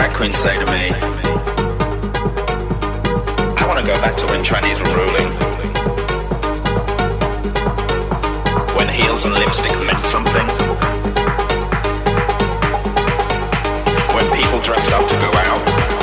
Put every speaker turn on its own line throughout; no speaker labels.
drag queens say to me, I want to go back to when trannies were ruling. When heels and lipstick meant something. When people dressed up to go out.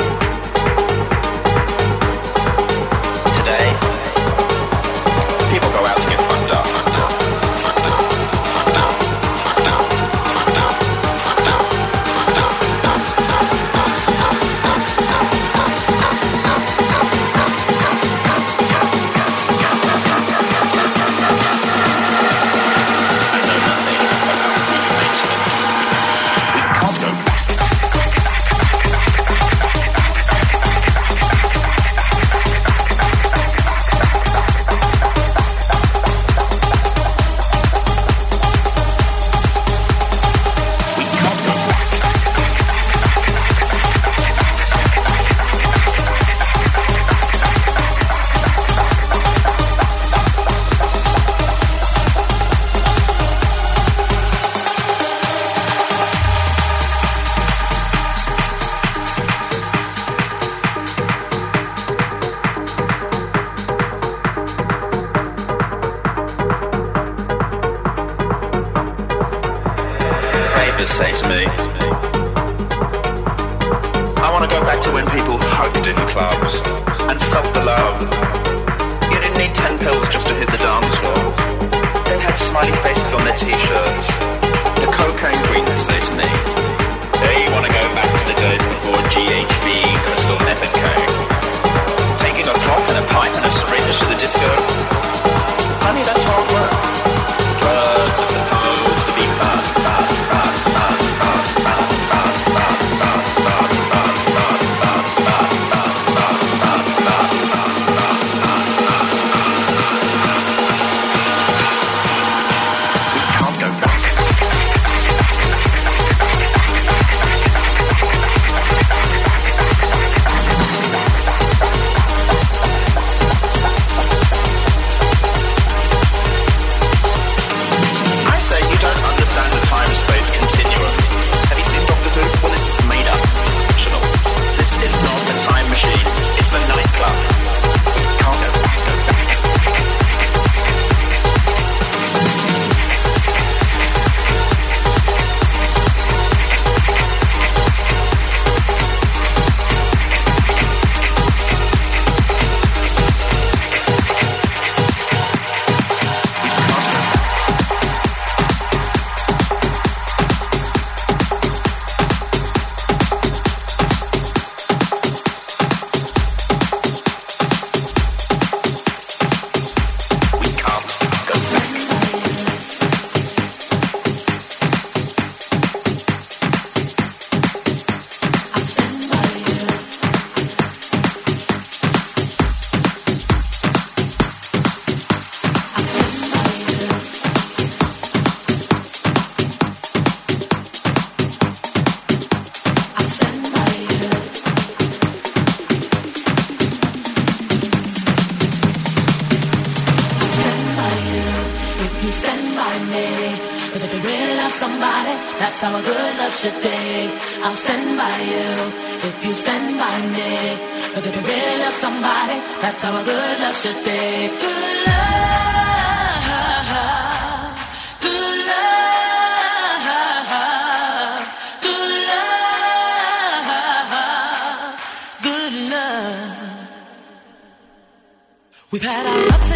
me.
Cause if you really love somebody, that's how a good love should be. I'll stand by you if you stand by me. Cause if you really love somebody, that's how a good love should be. Good love. Good love. Good love. Good love. We've had our ups